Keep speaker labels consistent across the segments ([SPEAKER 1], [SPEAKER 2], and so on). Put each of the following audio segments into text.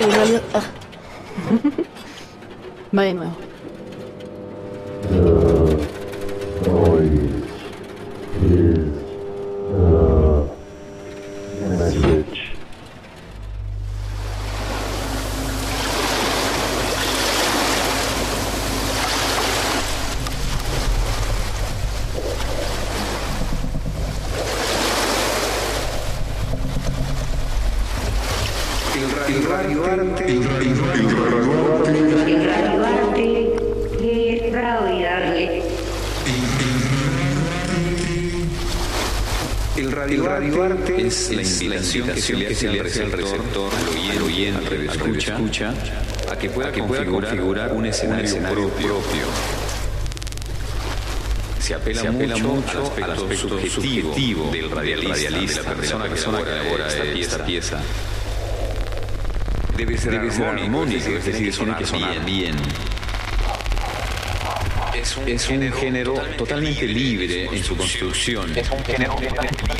[SPEAKER 1] Radio... ah.
[SPEAKER 2] Invitación que se le hace al receptor, al oyente, al escucha, escucha, a que pueda, configurar, un escenario, propio. Se apela, mucho, al aspecto, subjetivo, del radialista, de la persona, que elabora esta pieza. Debe ser, armónico, es decir, tiene que sonar bien. Es un, género totalmente libre en su construcción. Es un género
[SPEAKER 3] totalmente libre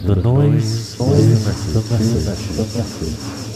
[SPEAKER 4] do
[SPEAKER 5] Dois Sonhos da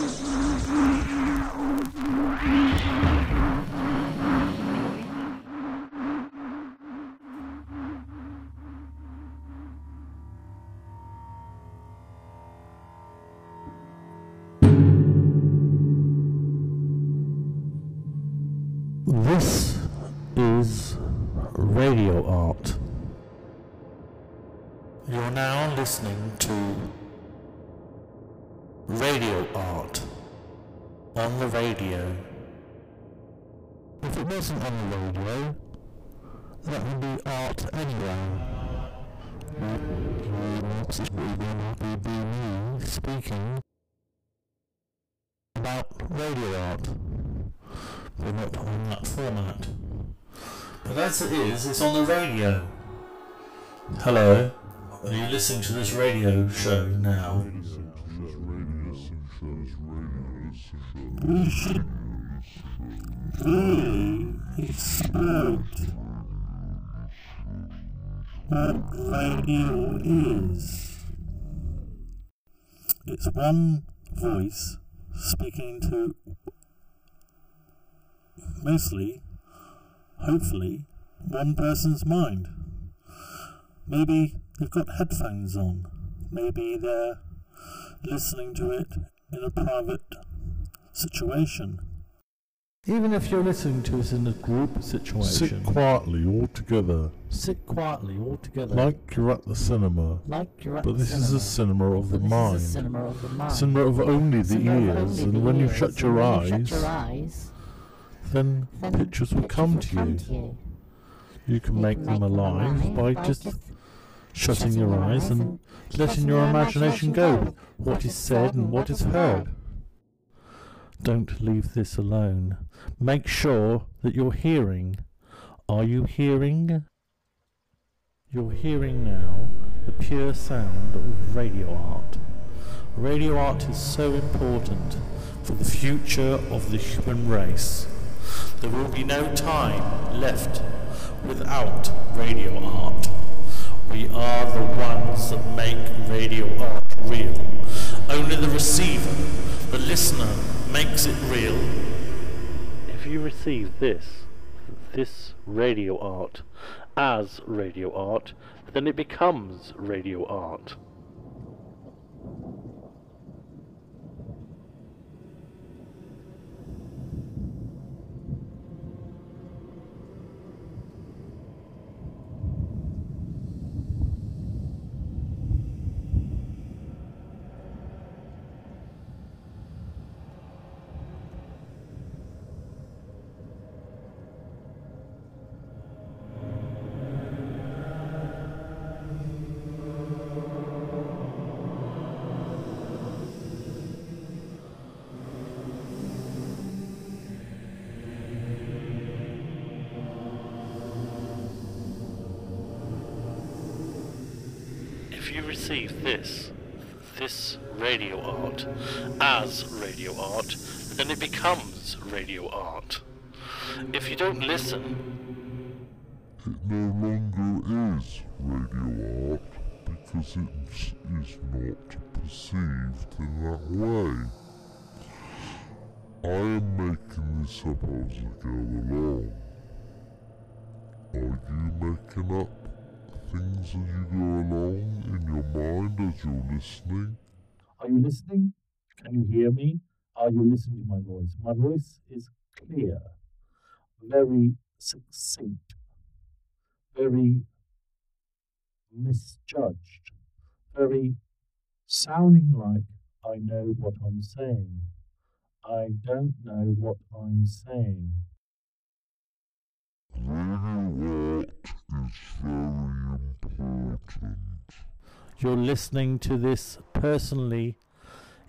[SPEAKER 4] Listening to radio art on the radio. If it wasn't on the radio, that would be art anyway. Me speaking about radio art. We're not on that format. But as it is, it's on the radio. Hello. Are you listening to this radio show now? It's smoked. What radio is? It's one voice speaking to mostly, hopefully, one person's mind. Maybe
[SPEAKER 6] they've got headphones on. Maybe they're listening to it in a private situation. Even if you're listening to it in a group situation,
[SPEAKER 4] Sit quietly all together,
[SPEAKER 6] sit quietly all together.
[SPEAKER 4] like you're at the cinema.
[SPEAKER 7] Like you're at
[SPEAKER 4] But
[SPEAKER 7] the
[SPEAKER 4] this is a cinema of the
[SPEAKER 7] But this
[SPEAKER 4] mind.
[SPEAKER 7] is a cinema of the mind.
[SPEAKER 4] Cinema of only the
[SPEAKER 7] Cinema of
[SPEAKER 4] ears,
[SPEAKER 7] only
[SPEAKER 4] and
[SPEAKER 7] the
[SPEAKER 4] when you
[SPEAKER 7] ears,
[SPEAKER 4] shut
[SPEAKER 7] and
[SPEAKER 4] your
[SPEAKER 7] when you
[SPEAKER 4] eyes,
[SPEAKER 7] shut your eyes,
[SPEAKER 4] then
[SPEAKER 7] then
[SPEAKER 4] pictures will
[SPEAKER 7] pictures
[SPEAKER 4] come
[SPEAKER 7] will
[SPEAKER 4] to
[SPEAKER 7] come
[SPEAKER 4] you.
[SPEAKER 7] to you.
[SPEAKER 4] You can
[SPEAKER 7] You
[SPEAKER 4] make
[SPEAKER 7] can
[SPEAKER 4] them
[SPEAKER 7] make them
[SPEAKER 4] alive
[SPEAKER 7] alive
[SPEAKER 4] by
[SPEAKER 7] by
[SPEAKER 4] just
[SPEAKER 7] just
[SPEAKER 4] shutting your eyes and letting your imagination go. What is said and what is heard. Don't leave this alone. Make sure that you're hearing. Are you hearing? You're hearing now the pure sound of radio art. Radio art is so important for the future of the human race. There will be no time left without radio art. We are the ones that make radio art real. Only the receiver, the listener, makes it real. If you receive this, this radio art, as radio art, then it becomes radio art. As radio art, then it becomes radio art. If you don't listen, It no longer is radio art because it is not perceived in that way. I am making this up as I go along. Are you making up things as you go along in your mind as you're listening?
[SPEAKER 6] Are you listening? Can you hear me? Are you listening to my voice? My voice is clear, very succinct, very misjudged, very sounding like I know what I'm saying. I don't know what I'm saying.
[SPEAKER 4] Radio is very important.
[SPEAKER 6] You're listening to this personally,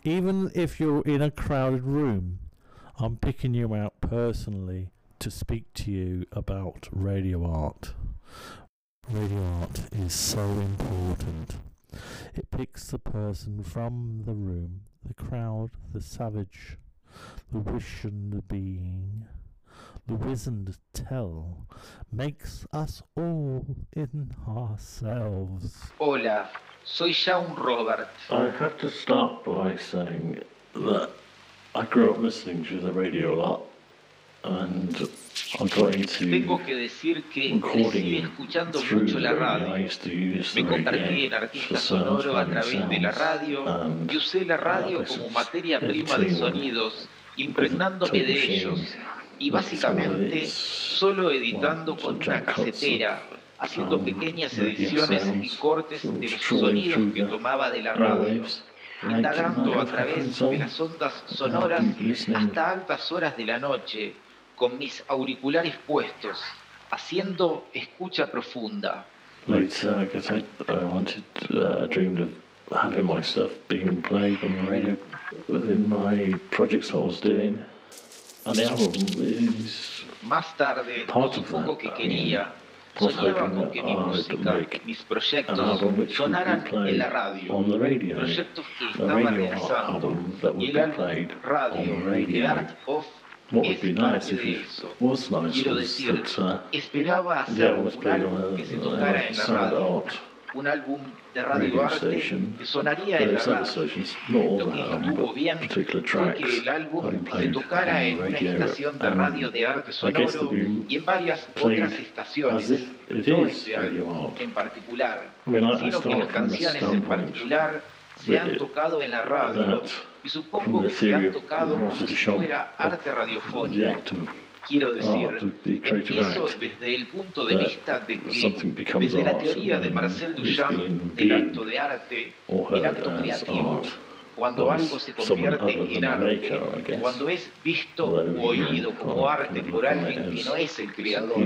[SPEAKER 6] even if you're in a crowded room. I'm picking you out personally to speak to you about radio art. Radio art is so important. It picks the person from the room, the crowd, the savage, the wish and the being, the wizened tell, makes us all in ourselves.
[SPEAKER 8] Hola, soy Shaun Robert.
[SPEAKER 6] I have to start by saying that I grew up listening to the radio a lot, and I got into
[SPEAKER 8] Tengo que decir que crecí
[SPEAKER 6] recording
[SPEAKER 8] escuchando
[SPEAKER 6] through
[SPEAKER 8] mucho la
[SPEAKER 6] radio. I
[SPEAKER 8] radio.
[SPEAKER 6] used to use
[SPEAKER 8] Me
[SPEAKER 6] the
[SPEAKER 8] convertí
[SPEAKER 6] radio
[SPEAKER 8] en
[SPEAKER 6] for
[SPEAKER 8] artista sonoro a través de la
[SPEAKER 6] sounds,
[SPEAKER 8] radio
[SPEAKER 6] and
[SPEAKER 8] y usé la radio como materia prima de sonidos, impregnándome de ellos y básicamente solo editando con una casetera, haciendo pequeñas ediciones y cortes de los sonidos que tomaba de la radio, indagando a través de las ondas sonoras
[SPEAKER 6] listening
[SPEAKER 8] hasta altas horas de la noche, con mis auriculares puestos, haciendo escucha profunda.
[SPEAKER 6] uh, having my stuff being played on the radio within my projects I was doing. And the
[SPEAKER 8] Más tarde,
[SPEAKER 6] Part of
[SPEAKER 8] supongo que quería, soñaba con que mi música, mis proyectos
[SPEAKER 6] album which would be
[SPEAKER 8] sonaran en la radio,
[SPEAKER 6] on the radio.
[SPEAKER 8] proyectos que estaba
[SPEAKER 6] radio
[SPEAKER 8] realizando
[SPEAKER 6] that
[SPEAKER 8] y
[SPEAKER 6] would
[SPEAKER 8] el
[SPEAKER 6] be played
[SPEAKER 8] radio.
[SPEAKER 6] radio.
[SPEAKER 8] Art of
[SPEAKER 6] What would
[SPEAKER 8] es
[SPEAKER 6] be
[SPEAKER 8] parte
[SPEAKER 6] nice if
[SPEAKER 8] de
[SPEAKER 6] it
[SPEAKER 8] eso.
[SPEAKER 6] was nice
[SPEAKER 8] Quiero
[SPEAKER 6] was
[SPEAKER 8] decir,
[SPEAKER 6] that uh,
[SPEAKER 8] esperaba
[SPEAKER 6] the
[SPEAKER 8] hacer un
[SPEAKER 6] played on
[SPEAKER 8] álbum que se tocara en la radio,
[SPEAKER 6] art
[SPEAKER 8] un álbum de Radio Arte que sonaría en la radio. Lo que estuvo bien fue que el álbum se tocara en una estación de radio de arte sonoro y en varias otras estaciones, no en particular, sino que las canciones en particular se han tocado en la radio y supongo que se han tocado como si fuera arte radiofónico. Quiero decir, empiezo desde el punto de vista de que, desde la teoría de Marcel Duchamp del acto de arte, el acto creativo, cuando algo se convierte en arte, cuando es visto o oído como arte por alguien que no es el creador,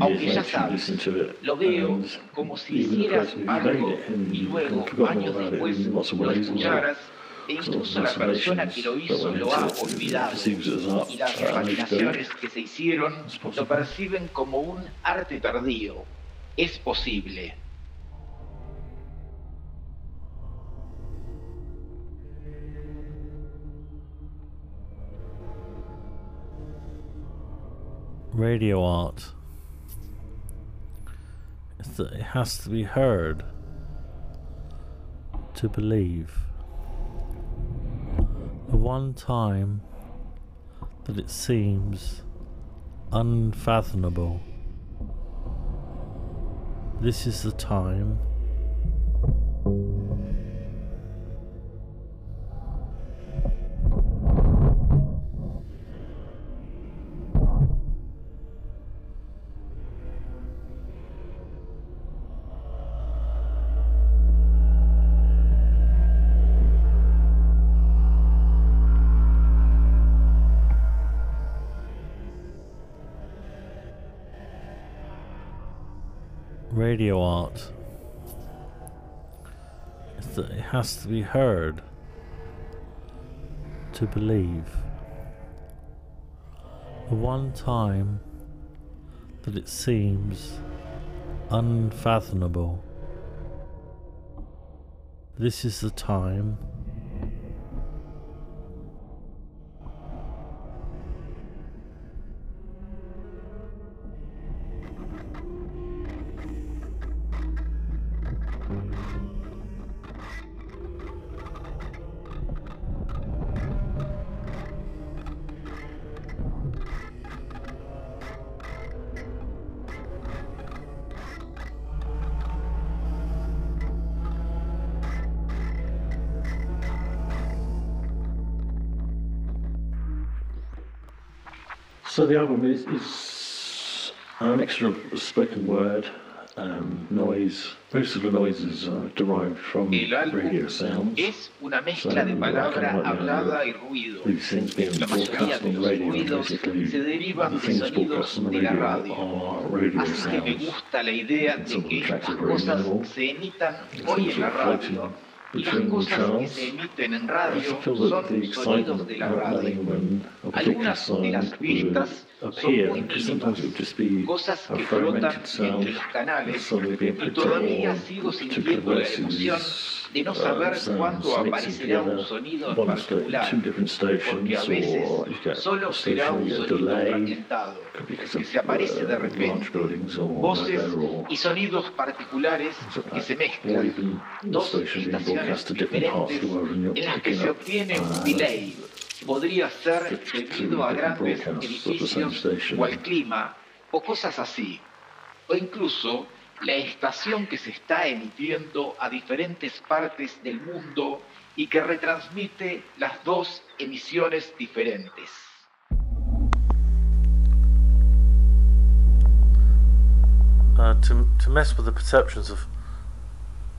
[SPEAKER 8] aunque ya sabes, lo veo como si hicieras algo y luego, años después, lo escucharas e incluso la persona que lo hizo lo ha olvidado y las imaginaciones que se hicieron lo perciben como un arte tardío. Es posible.
[SPEAKER 4] radio art that it has to be heard to believe. The one time that it seems unfathomable. This is the time radio art is that it has to be heard to believe. The one time that it seems unfathomable. This is the time
[SPEAKER 6] So the album is, is a mixture of spoken word, um, noise. Most of the noises are derived from radio sounds.
[SPEAKER 8] Es una mezcla de palabra hablada y ruido. La mayoría de los ruidos se derivan de sonidos de la radio. Así que me gusta la idea de que estas cosas se emitan hoy en la radio las cosas que se emiten en radio son sonidos de la radio. Algunas de las pistas son muy mínimas, cosas que flotan entre los canales y todavía sigo sintiendo la emoción de no saber cuándo aparecerá un sonido en particular, porque a veces solo será un sonido fragmentado, que se aparece de repente, voces y sonidos particulares que se mezclan, dos estaciones diferentes en las que se obtiene un delay. Podría ser debido a grandes edificios o al clima o cosas así, o incluso la estación que se está emitiendo a diferentes partes del mundo y que retransmite las dos emisiones diferentes.
[SPEAKER 4] Uh, to, to mess with the perceptions of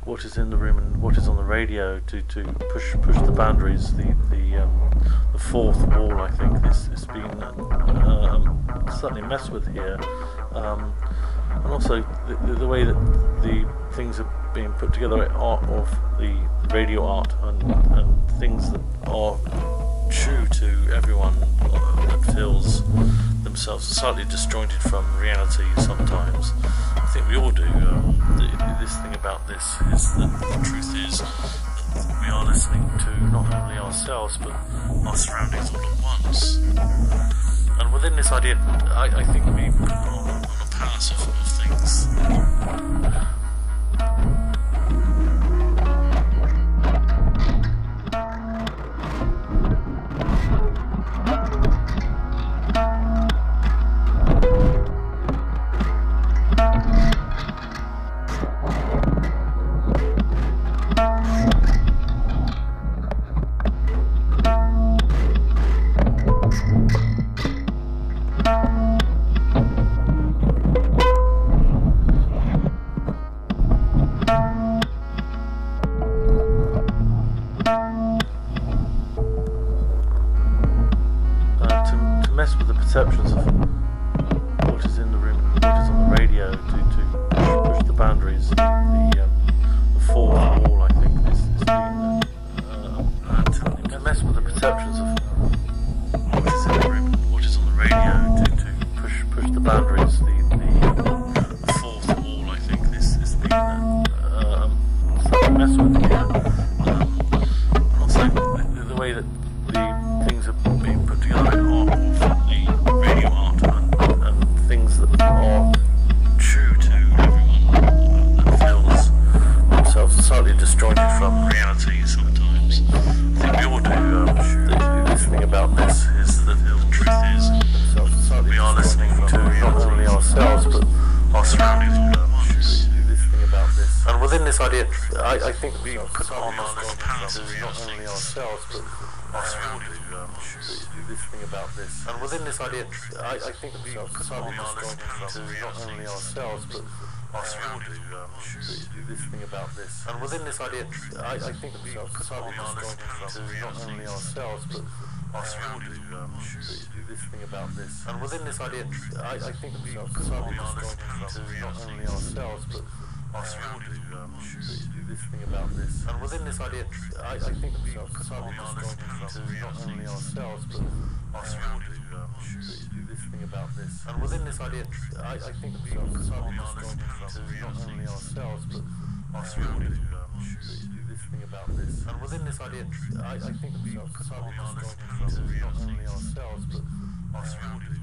[SPEAKER 4] what is in the room and what is on the radio to, to push push the boundaries. The the um, the fourth wall I think is, is being uh, um, certainly messed with here. Um, and also the, the, way that the things are being put together art of the radio art and, and things that are true to everyone that feels themselves slightly disjointed from reality sometimes. I think we all do. Um, the, this thing about this is that the truth is that we are listening to not only ourselves but our surroundings all at once. And within this idea, I, I think we are on, on a path of, of things. This. And within this idea, I, I think we put on our powers not only ourselves but surroundings. Um, this thing about this. And within this idea, I, I think we put on our to not only ourselves but surroundings. Um, this thing about this. And within this idea, I, I think we put on our to not only ourselves but. Um, this thing about this. And within this idea, I, I think we put on our to not only ourselves but our surroundings. Um, thing about this. And within this idea, I, I think we put on our to not only ourselves but thing about this. And within this idea, I, I think we put on our to not only ourselves but thing about this. And within this idea, I, I think we put on our to not only ourselves but our surroundings.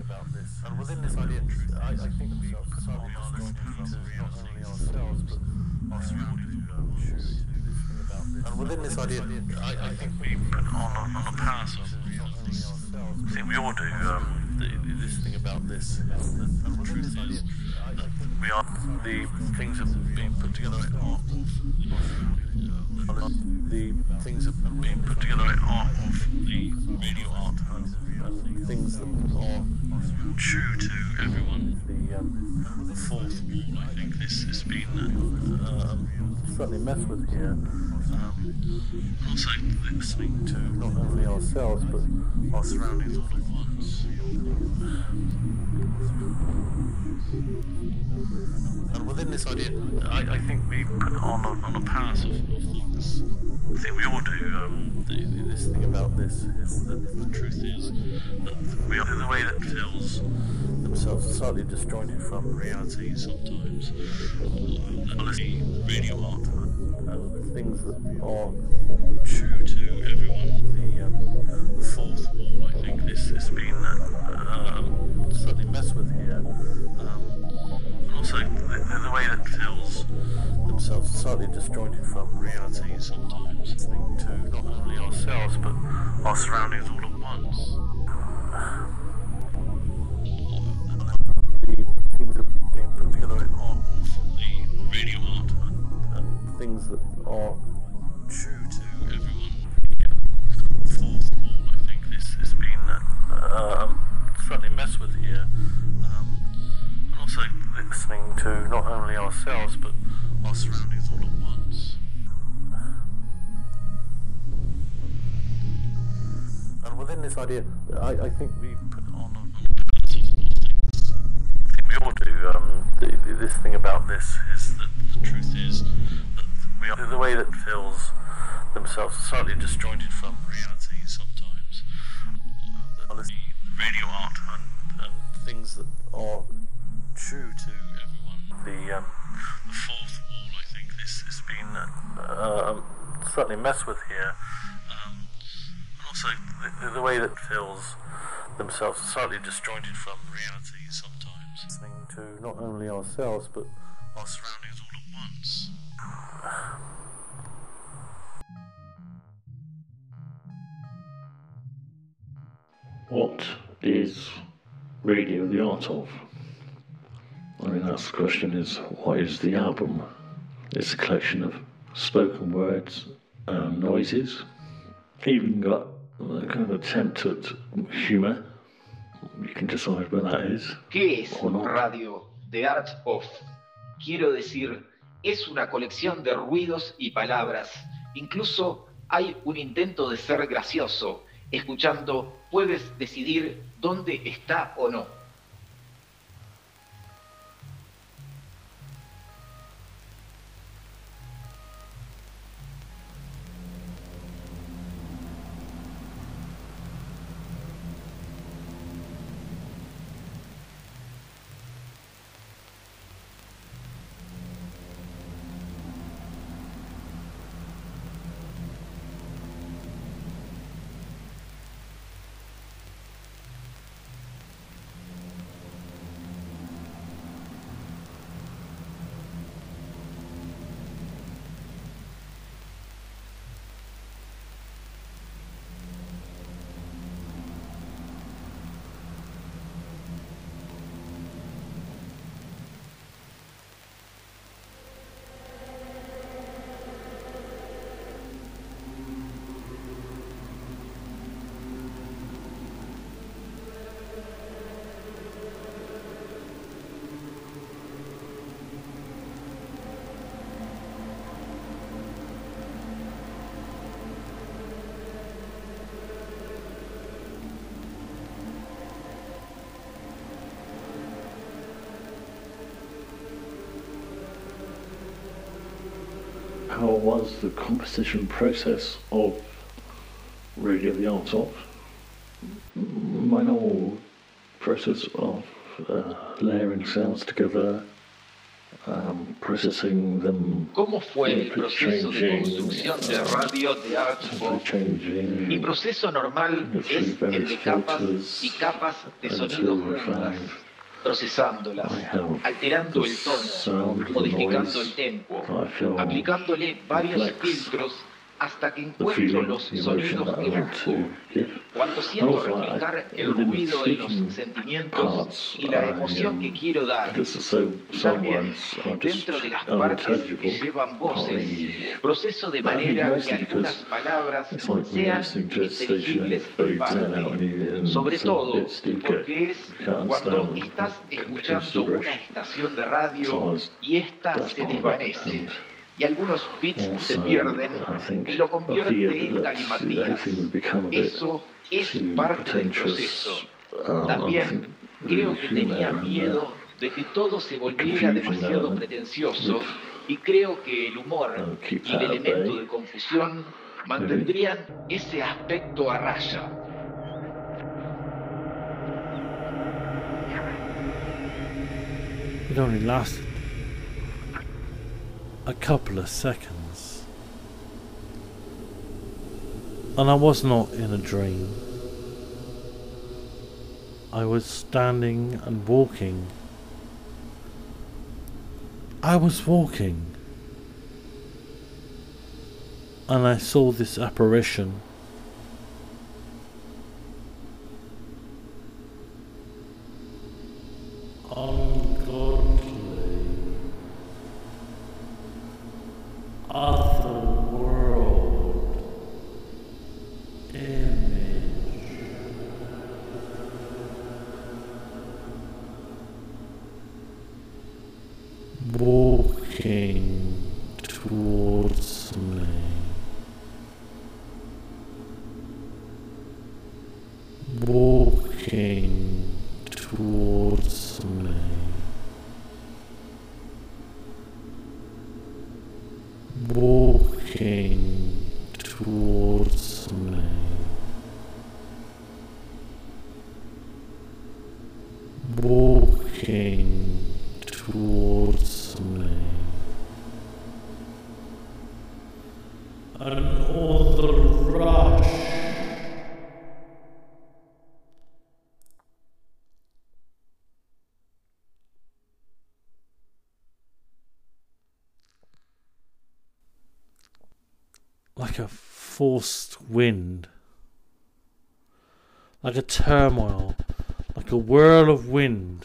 [SPEAKER 4] About this. And within this idea, I, I think we put on our to not only ourselves but our surroundings. About this. And within this idea, I, I think we put on on a power source. I think we all do. Um, the, this thing about this. And within this idea, I, I think we are the things that are being put together of the things that are being put together art of the radio art and things that are true to everyone. The, fourth wall, I think this has been uh, certainly messed with here. Um, also listening to not only ourselves but our surroundings all. And within this idea, I, I think we put on a, on a path of, things. I think we all do. Um, the, this thing about this is that the truth is that we are the way that feels themselves slightly disjointed from reality sometimes. Uh, radio art and things that are true to everyone. The, um, the fourth I think, this has been uh, um, slightly messed with here. Um, and also the, the way that feels themselves slightly disjointed from reality sometimes. Listening to not only ourselves but our surroundings all at once. The things that are being put together in art, the radio art, and, and things that are uh, slightly messed with here. Um, and also listening to not only ourselves but our surroundings all at once. And within this idea, I, I think we put on a, we all do. Um, the, the, this thing about this is that the truth is that we are the way that feels themselves slightly disjointed from reality. Radio art and, and things that are true to everyone. The um, the fourth wall, I think this has been uh, um, certainly messed with here. Um, and also the, the, way that feels themselves slightly disjointed from reality sometimes. Listening to not only ourselves but our surroundings all at once.
[SPEAKER 6] What is radio the art of? I mean, that's the question is what is the album? It's a collection of spoken words and noises. Even got a kind of attempt at humour. You can decide where that is.
[SPEAKER 8] ¿Qué es radio The Art of? Quiero decir, es una colección de ruidos y palabras. Incluso hay un intento de ser gracioso escuchando puedes decidir dónde está o no.
[SPEAKER 6] How was the composition process of Radio the Art of? My normal process of uh, layering sounds together, um, processing them,
[SPEAKER 8] ¿Cómo fue el proceso de construcción de radio de Artful? Mi proceso normal es el de capas y capas de juntas procesándolas, alterando el tono, modificando el tempo, aplicándole varios filtros hasta que encuentro los sonidos que busco. Cuando siento replicar el ruido de los sentimientos y la emoción que quiero dar, también dentro de las partes que llevan voces, proceso de manera que algunas palabras sean inteligibles para mí. Sobre todo porque es cuando estás escuchando una estación de radio y ésta se desvanece y algunos bits se pierden y lo convierte en galimatías. Eso es parte del proceso. También creo que tenía miedo de que todo se volviera demasiado pretencioso y creo que el humor y el elemento de confusión mantendrían ese aspecto a raya.
[SPEAKER 4] It only lasted a couple of seconds. And I was not in a dream. I was standing and walking. I was walking. And I saw this apparition. Ungodly. Otherworld. Image. Walking towards me. Walking towards me. Walking towards me. Walking towards me. Another rush. like a forced wind, like a turmoil, like a whirl of wind,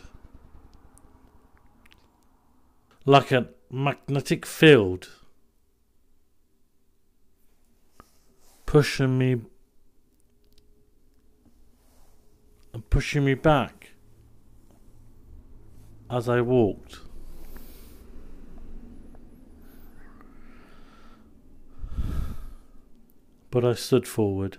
[SPEAKER 4] like a magnetic field pushing me and pushing me back as I walked. But I stood forward.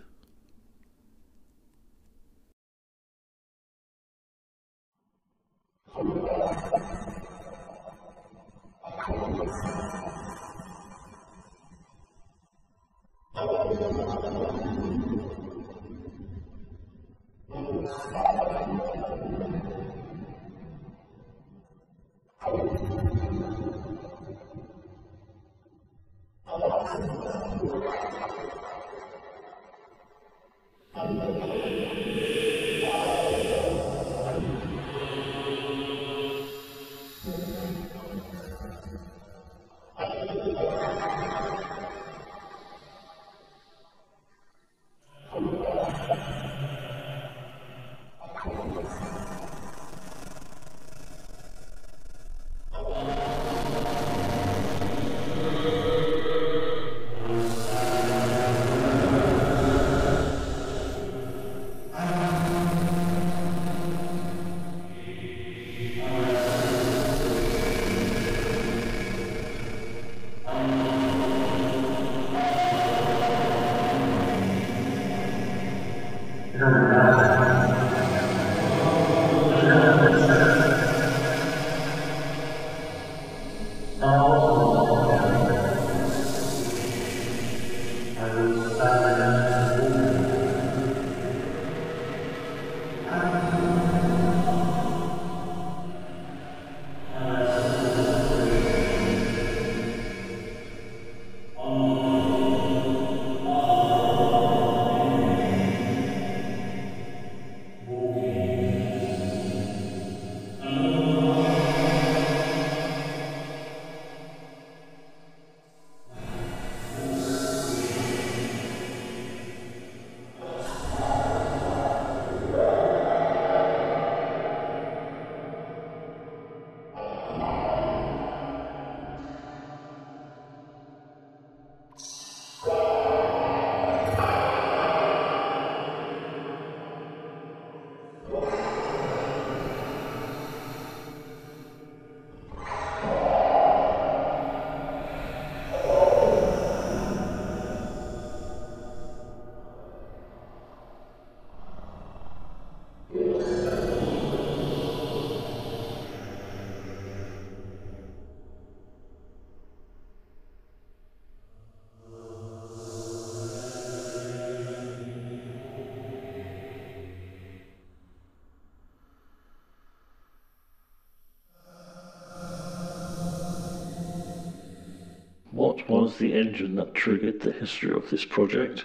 [SPEAKER 6] Was the engine that triggered the history of this project.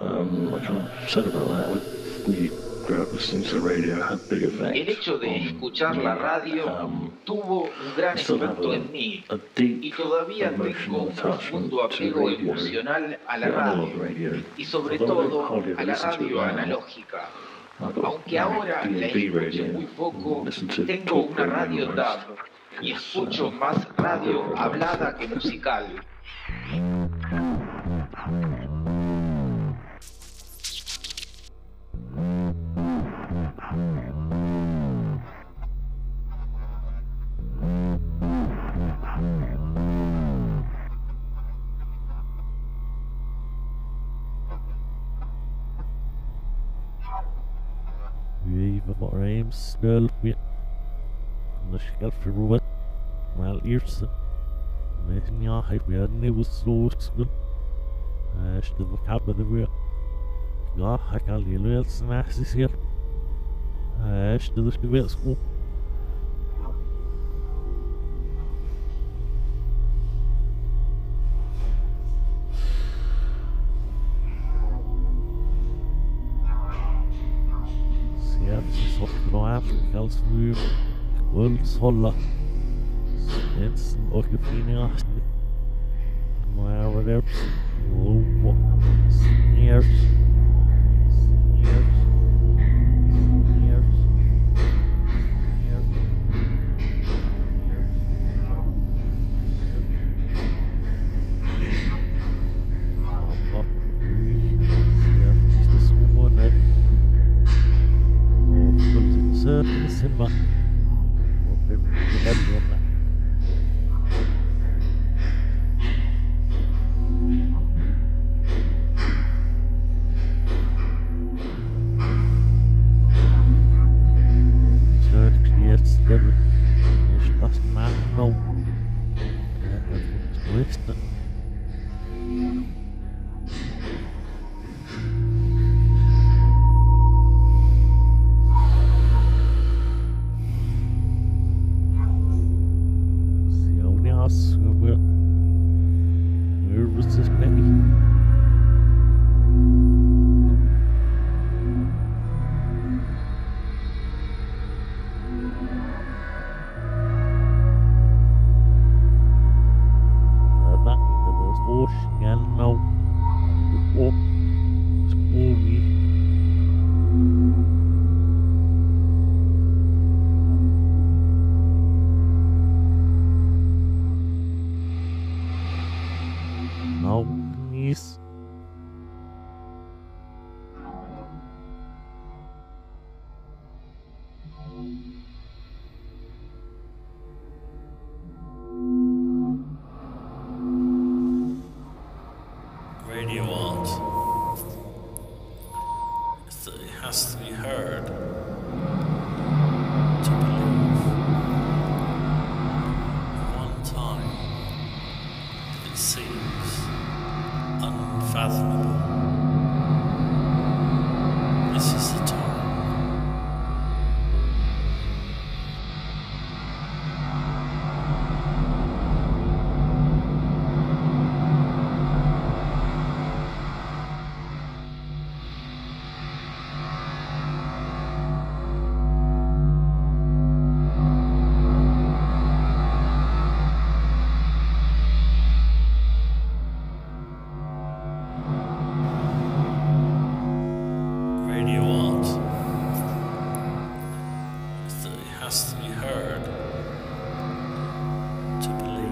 [SPEAKER 6] Um, I of said about that with me listening to the radio had big effect.
[SPEAKER 8] El hecho de escuchar la radio
[SPEAKER 6] um,
[SPEAKER 8] tuvo un gran efecto en mí y todavía tengo un profundo apego emocional a la radio y sobre todo a la radio analógica. Aunque ahora la escucho muy poco, tengo una radio DAB y escucho más radio hablada que musical.
[SPEAKER 4] Even more still. weil eerst mijn ja, heeft weer een nieuwe ich Als de kabel weer. Ja, ik kan die leerst naast hier. Als de geweest op. Zie je, het is op de avond, als vuur. Ulzolla. It's Occupinia. Whatever. Oh, sneers. Sneers. has it has to be heard to believe.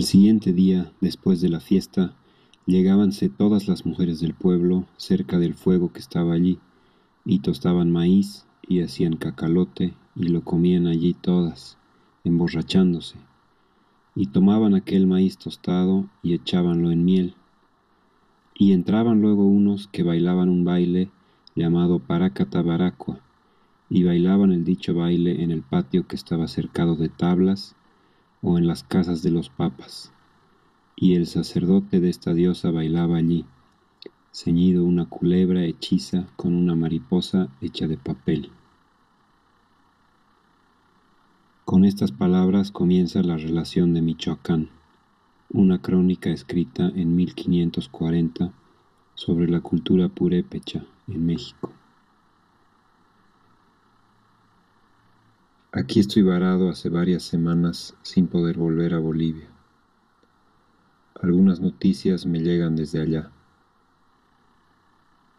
[SPEAKER 9] El siguiente día, después de la fiesta, llegábanse todas las mujeres del pueblo cerca del fuego que estaba allí, y tostaban maíz, y hacían cacalote, y lo comían allí todas, emborrachándose, y tomaban aquel maíz tostado y echábanlo en miel. Y entraban luego unos que bailaban un baile llamado Paracatabaracua, y bailaban el dicho baile en el patio que estaba cercado de tablas o en las casas de los papas. Y el sacerdote de esta diosa bailaba allí, ceñido una culebra hechiza con una mariposa hecha de papel. Con estas palabras comienza la relación de Michoacán, una crónica escrita en 1540 sobre la cultura purépecha en México. Aquí estoy varado hace varias semanas sin poder volver a Bolivia. Algunas noticias me llegan desde allá.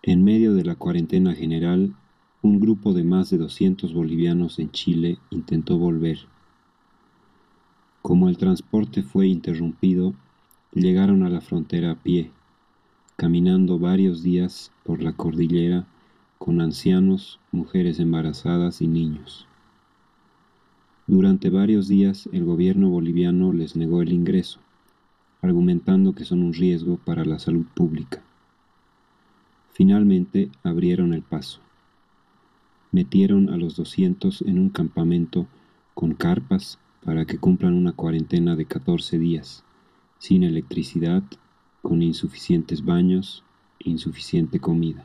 [SPEAKER 9] En medio de la cuarentena general, un grupo de más de 200 bolivianos en Chile intentó volver. Como el transporte fue interrumpido, llegaron a la frontera a pie, caminando varios días por la cordillera con ancianos, mujeres embarazadas y niños. Durante varios días el gobierno boliviano les negó el ingreso, argumentando que son un riesgo para la salud pública. Finalmente abrieron el paso. Metieron a los 200 en un campamento con carpas para que cumplan una cuarentena de 14 días, sin electricidad, con insuficientes baños, insuficiente comida.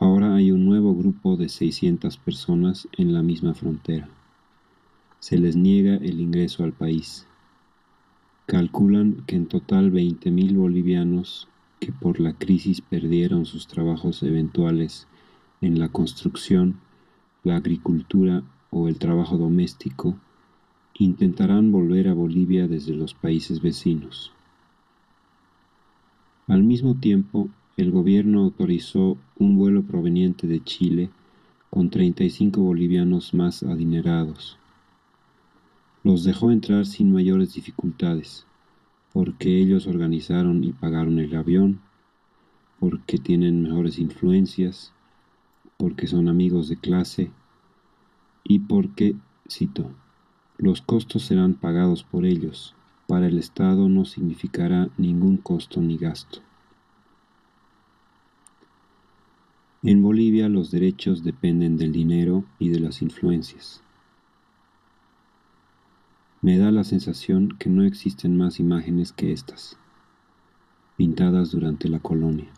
[SPEAKER 9] Ahora hay un nuevo grupo de 600 personas en la misma frontera. Se les niega el ingreso al país. Calculan que en total 20.000 bolivianos que por la crisis perdieron sus trabajos eventuales en la construcción, la agricultura o el trabajo doméstico intentarán volver a Bolivia desde los países vecinos. Al mismo tiempo, el gobierno autorizó un vuelo proveniente de Chile con 35 bolivianos más adinerados. Los dejó entrar sin mayores dificultades, porque ellos organizaron y pagaron el avión, porque tienen mejores influencias, porque son amigos de clase y porque, cito, los costos serán pagados por ellos. Para el Estado no significará ningún costo ni gasto. En Bolivia los derechos dependen del dinero y de las influencias. Me da la sensación que no existen más imágenes que estas, pintadas durante la colonia.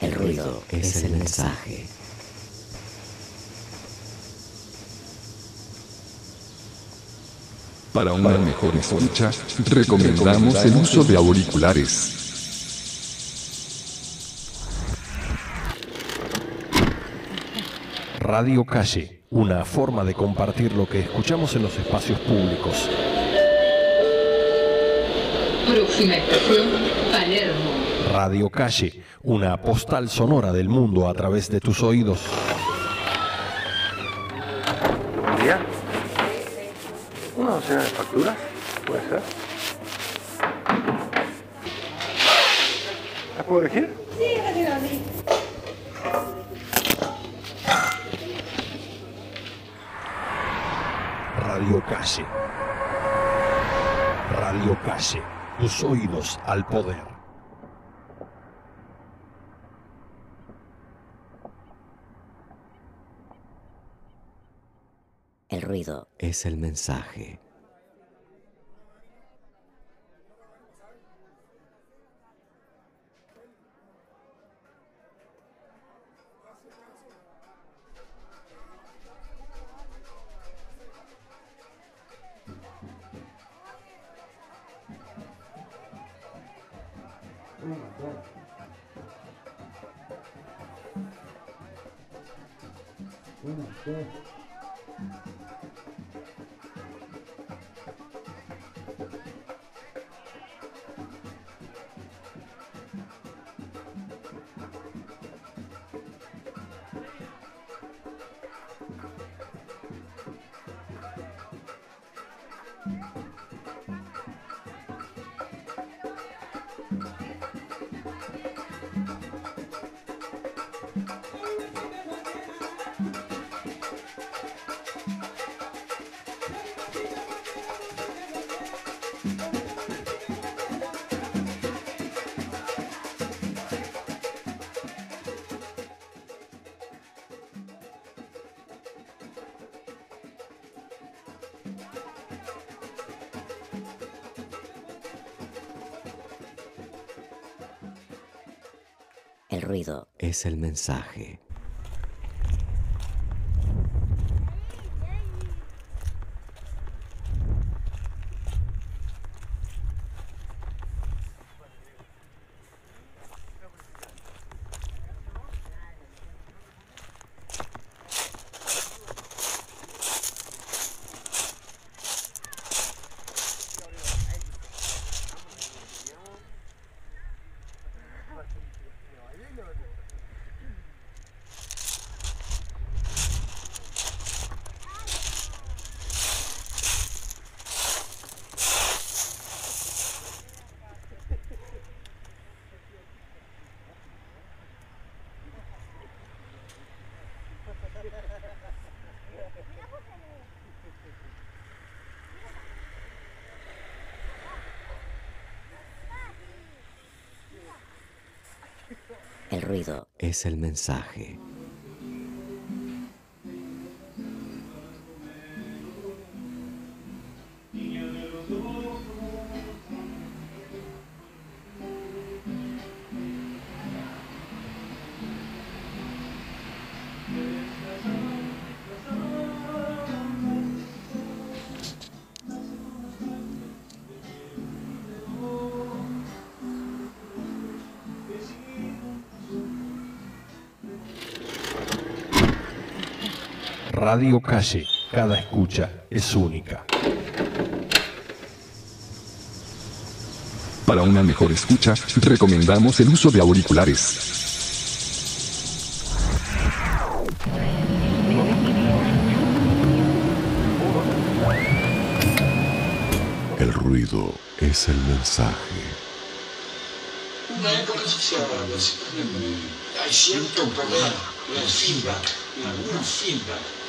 [SPEAKER 10] El ruido es el mensaje.
[SPEAKER 5] Para una mejor escucha, recomendamos el uso de auriculares.
[SPEAKER 11] Radio Calle, una forma de compartir lo que escuchamos en los espacios públicos.
[SPEAKER 12] Próxima estación, Palermo.
[SPEAKER 11] Radio Calle, una postal sonora del mundo a través de tus oídos.
[SPEAKER 13] Buen día. ¿Una docena de facturas? ¿Puede ser? ¿Las puedo elegir?
[SPEAKER 12] Sí, rápido, sí.
[SPEAKER 11] Radio Calle. Radio Calle, tus oídos al poder.
[SPEAKER 10] El ruido es el mensaje. Ruido es el mensaje. Es el mensaje.
[SPEAKER 11] Radio Calle, cada escucha es única.
[SPEAKER 5] Para una mejor escucha, recomendamos el uso de auriculares. El ruido es el mensaje.
[SPEAKER 14] Una época social, hay cierto poder en el feedback, en algunos feedback.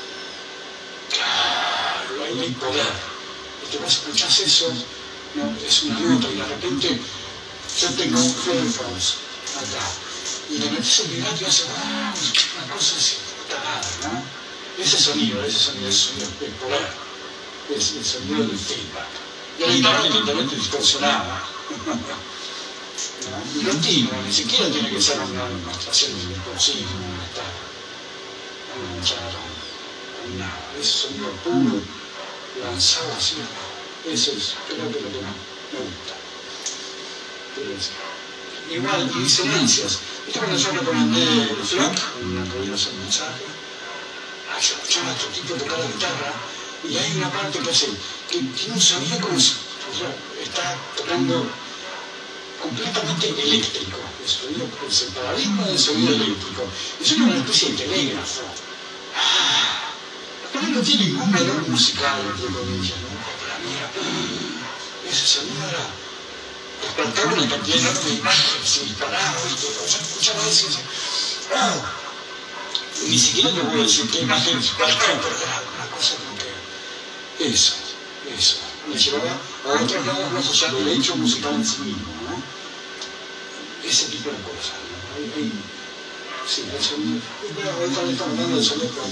[SPEAKER 14] Ahí hay poder. Y escuchas eso, ¿no? es una nota y de repente yo tengo un headphones acá y le metes vibrato y hace ¡ah! una cosa así, nada, ¿no? Ese sonido, ese sonido es sonido de poder, es el sonido del feedback. Y la guitarra evidentemente distorsionada. Y continuo, ni siquiera tiene que ser una demostración de consigo, no está enganchado con nada. Es sonido puro, lanzado así. Eso es, creo que lo que me gusta. Pero igual, y disonancias. Esto cuando yo recomendé el Flock, una poderosa mensaje, yo escuchaba a otro tipo tocar la guitarra y hay una parte que hace, que tiene un sonido como si o sea, está tocando completamente eléctrico. El, sonido, el paradigma del sonido eléctrico. Es una especie de telégrafo. Ah, pero no tiene ningún valor musical, entre comillas, ¿no? Para mí era, ese sonido era despertaba una cantidad enorme de imágenes, se disparaba, ¿viste? O sea, escuchaba eso y oh, ni siquiera te voy a decir qué imágenes disparaba, pero era una cosa como que eso, eso, me llevaba a otros lados más allá del hecho musical en sí mismo, ¿no? ese tipo de cosas. ¿no? Hay, hay, sí, el sonido. Bueno, ahorita estamos hablando de sonido con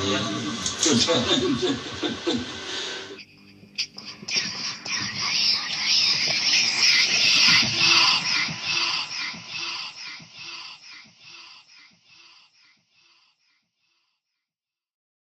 [SPEAKER 14] 哎呀就这